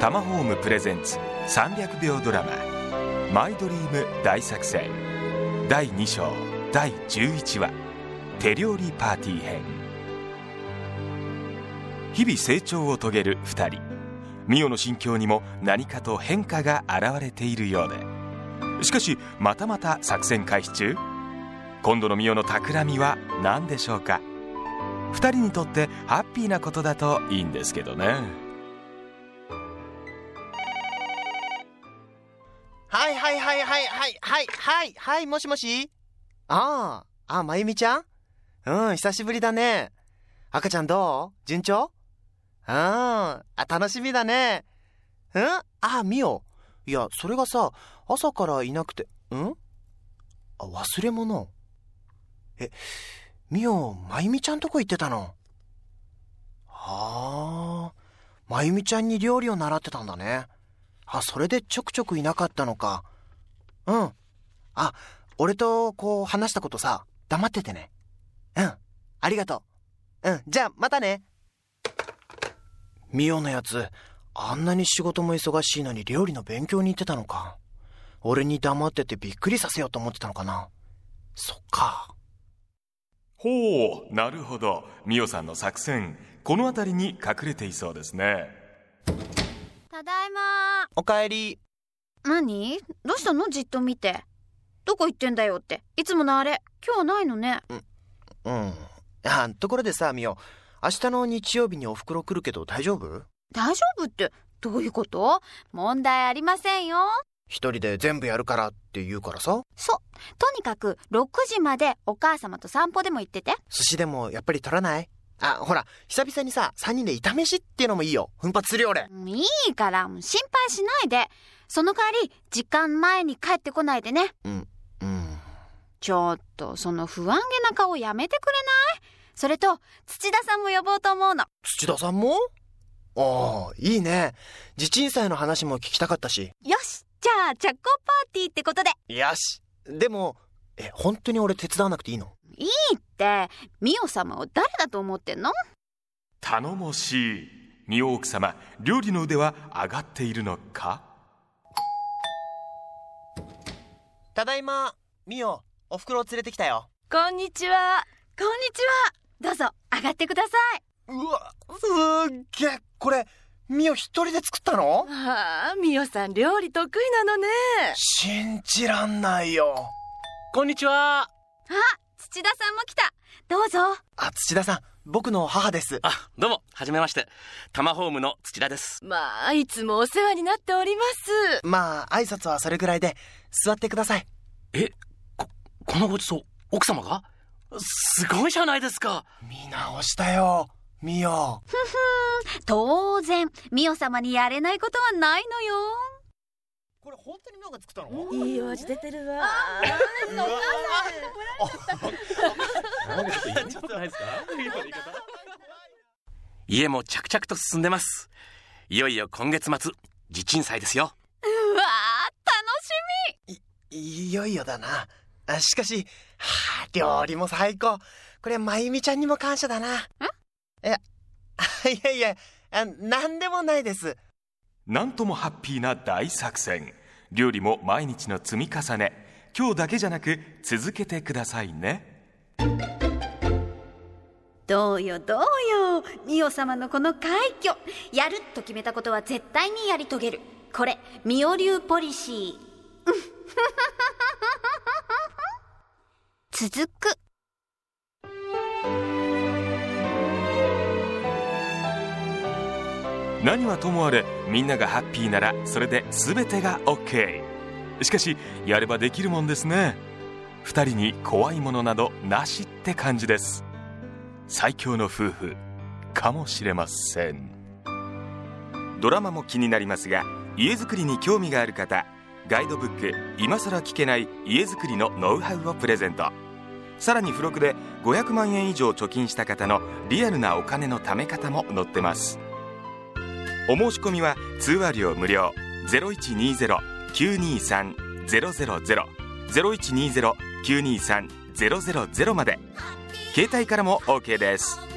タマホームプレゼンツ300秒ドラマ「マイドリーム大作戦」第2章第11話「手料理パーティー編」日々成長を遂げる2人。ミオの心境にも何かと変化が現れているようで。しかしまたまた作戦開始中。今度のミオの企みは何でしょうか。2人にとってハッピーなことだといいんですけどね。はいはいはいはいはいはいはいもしもしああ、あ、まゆみちゃんうん、久しぶりだね。赤ちゃんどう順調うん、あ、楽しみだね。うんあ、みお。いや、それがさ、朝からいなくて、うんあ、忘れ物。え、みお、まゆみちゃんとこ行ってたのはあ、まゆみちゃんに料理を習ってたんだね。あ、それでちょくちょくいなかったのか。うん。あ、俺とこう話したことさ、黙っててね。うん。ありがとう。うん。じゃあ、またね。ミオのやつ、あんなに仕事も忙しいのに料理の勉強に行ってたのか。俺に黙っててびっくりさせようと思ってたのかな。そっか。ほう、なるほど。ミオさんの作戦、この辺りに隠れていそうですね。ただいまおかえり。何？どうしたの？じっと見て。どこ行ってんだよって。いつものあれ、今日はないのね。うん。うん。あ、ところでさ、みお。明日の日曜日にお袋来るけど大丈夫？大丈夫ってどういうこと？問題ありませんよ。一人で全部やるからって言うからさ。そう。とにかく6時までお母様と散歩でも行ってて。寿司でもやっぱり取らない？あ、ほら、久々にさ、3人で炒めしっていうのもいいよ。奮発するよ、俺。いいから、心配しないで。その代わり、時間前に帰ってこないでね。うん、うん。ちょっと、その不安げな顔やめてくれない？それと、土田さんも呼ぼうと思うの。土田さんも？ああ、いいね。地鎮祭の話も聞きたかったし。よしじゃあ、着工パーティーってことで。よしでも、え、本当に俺手伝わなくていいの？いいって、ミオ様を誰だと思ってんの？頼もしい。ミオ奥様、料理の腕は上がっているのか？ただいま、ミオ、お袋を連れてきたよ。こんにちは。こんにちは。どうぞ、上がってください。うわ、すっげえ、これ、ミオ一人で作ったの？ああ、ミオさん料理得意なのね。信じらんないよ。こんにちは。あ、土田さんも来た。どうぞ。あ、土田さん、僕の母です。あ、どうも、はじめまして。タマホームの土田です。まあ、いつもお世話になっております。まあ、挨拶はそれぐらいで、座ってください。え、こ、このごちそう、奥様が？すごいじゃないですか。見直したよ。ミオ。ふふん、当然、ミオ様にやれないことはないのよ。これ本当にミオが作ったの？いいお味出てるわ。家も着々と進んでます。いよいよ今月末、地鎮祭ですよ。うわ楽しみい、いよいよだな。しかし、はあ、料理も最高。これ、まゆみちゃんにも感謝だな。ん？いや、いやいや、なんでもないです。なんともハッピーな大作戦料理も毎日の積み重ね今日だけじゃなく続けてくださいねどうよどうよ。ミオ様のこの快挙。やると決めたことは絶対にやり遂げる。これミオ流ポリシー。続く。何はともあれみんながハッピーならそれで全てが OK しかしやればできるもんですね。2人に怖いものなどなしって感じです。最強の夫婦かもしれません。ドラマも気になりますが家づくりに興味がある方ガイドブック「今さら聞けない家づくりのノウハウ」をプレゼント。さらに付録で500万円以上貯金した方のリアルなお金の貯め方も載ってます。お申し込みは通話料無料。0120-923-000 0120-923-000まで。携帯からも OK です。